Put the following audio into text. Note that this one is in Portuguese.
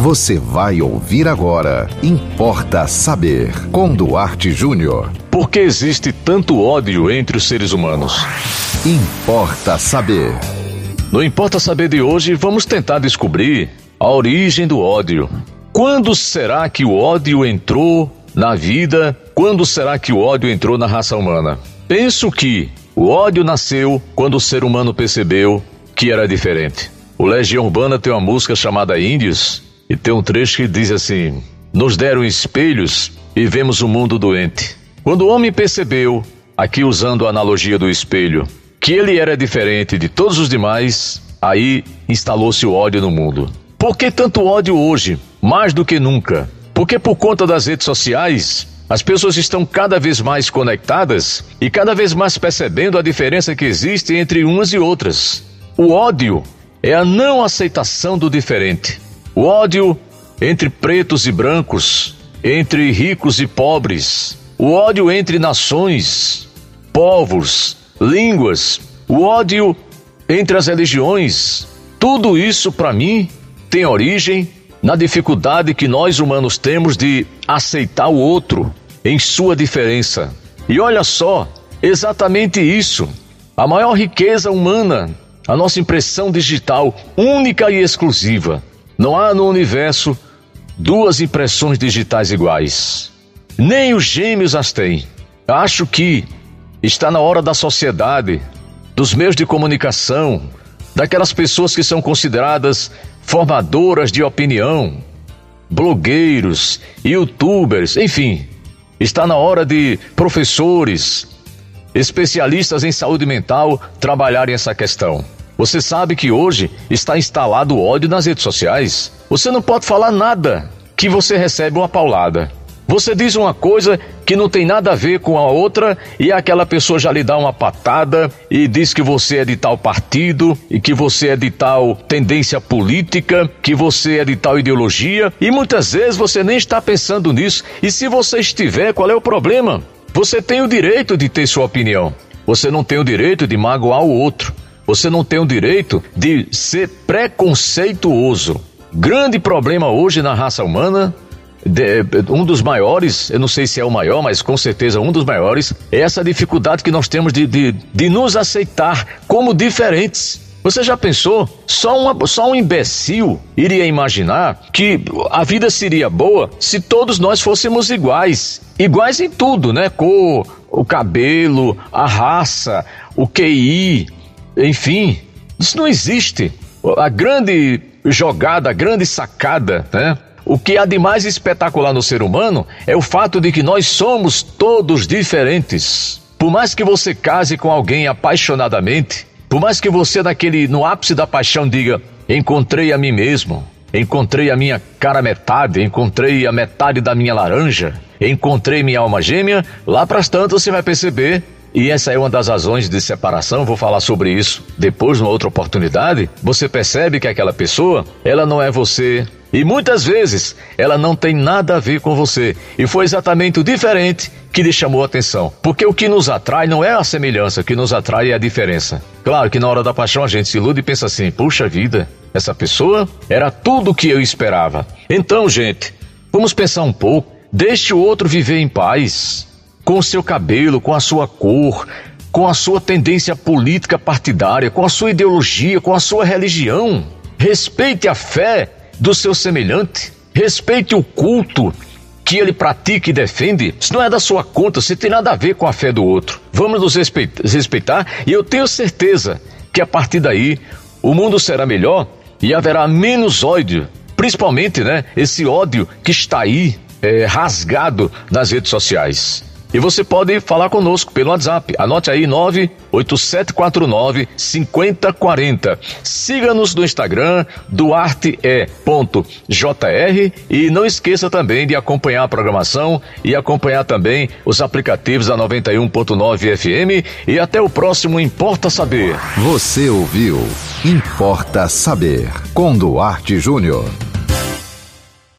Você vai ouvir agora. Importa saber. Com Duarte Júnior. Por que existe tanto ódio entre os seres humanos? Importa saber. No Importa Saber de hoje, vamos tentar descobrir a origem do ódio. Quando será que o ódio entrou na vida? Quando será que o ódio entrou na raça humana? Penso que o ódio nasceu quando o ser humano percebeu que era diferente. O Legião Urbana tem uma música chamada Índios e tem um trecho que diz assim: Nos deram espelhos e vemos o mundo doente. Quando o homem percebeu, aqui usando a analogia do espelho, que ele era diferente de todos os demais, aí instalou-se o ódio no mundo. Por que tanto ódio hoje, mais do que nunca? Porque por conta das redes sociais, as pessoas estão cada vez mais conectadas e cada vez mais percebendo a diferença que existe entre umas e outras. O ódio é a não aceitação do diferente. O ódio entre pretos e brancos, entre ricos e pobres, o ódio entre nações, povos, línguas, o ódio entre as religiões, tudo isso para mim tem origem na dificuldade que nós humanos temos de aceitar o outro em sua diferença. E olha só, exatamente isso. A maior riqueza humana, a nossa impressão digital única e exclusiva. Não há no universo duas impressões digitais iguais. Nem os gêmeos as têm. Acho que está na hora da sociedade, dos meios de comunicação, daquelas pessoas que são consideradas formadoras de opinião, blogueiros, youtubers, enfim. Está na hora de professores, especialistas em saúde mental trabalharem essa questão. Você sabe que hoje está instalado ódio nas redes sociais. Você não pode falar nada que você recebe uma paulada. Você diz uma coisa que não tem nada a ver com a outra e aquela pessoa já lhe dá uma patada e diz que você é de tal partido e que você é de tal tendência política, que você é de tal ideologia e muitas vezes você nem está pensando nisso. E se você estiver, qual é o problema? Você tem o direito de ter sua opinião. Você não tem o direito de magoar o outro. Você não tem o direito de ser preconceituoso. Grande problema hoje na raça humana de, um dos maiores, eu não sei se é o maior, mas com certeza um dos maiores, é essa dificuldade que nós temos de, de, de nos aceitar como diferentes. Você já pensou? Só, uma, só um imbecil iria imaginar que a vida seria boa se todos nós fôssemos iguais. Iguais em tudo, né? Cor, o cabelo, a raça, o QI, enfim. Isso não existe. A grande jogada, a grande sacada, né? O que há de mais espetacular no ser humano é o fato de que nós somos todos diferentes. Por mais que você case com alguém apaixonadamente, por mais que você naquele no ápice da paixão diga: "Encontrei a mim mesmo, encontrei a minha cara metade, encontrei a metade da minha laranja, encontrei minha alma gêmea", lá para tantas você vai perceber e essa é uma das razões de separação, vou falar sobre isso depois, numa outra oportunidade. Você percebe que aquela pessoa, ela não é você, e muitas vezes ela não tem nada a ver com você. E foi exatamente o diferente que lhe chamou a atenção. Porque o que nos atrai não é a semelhança, o que nos atrai é a diferença. Claro que na hora da paixão a gente se ilude e pensa assim: puxa vida, essa pessoa era tudo o que eu esperava. Então, gente, vamos pensar um pouco. Deixe o outro viver em paz. Com o seu cabelo, com a sua cor, com a sua tendência política partidária, com a sua ideologia, com a sua religião. Respeite a fé do seu semelhante. Respeite o culto que ele pratica e defende. Isso não é da sua conta, isso tem nada a ver com a fé do outro. Vamos nos respeitar e eu tenho certeza que a partir daí o mundo será melhor e haverá menos ódio. Principalmente, né, esse ódio que está aí é, rasgado nas redes sociais. E você pode falar conosco pelo WhatsApp. Anote aí 98749 5040. Siga-nos no Instagram duarte.jr e não esqueça também de acompanhar a programação e acompanhar também os aplicativos da 91.9 FM e até o próximo Importa Saber. Você ouviu Importa Saber com Duarte Júnior.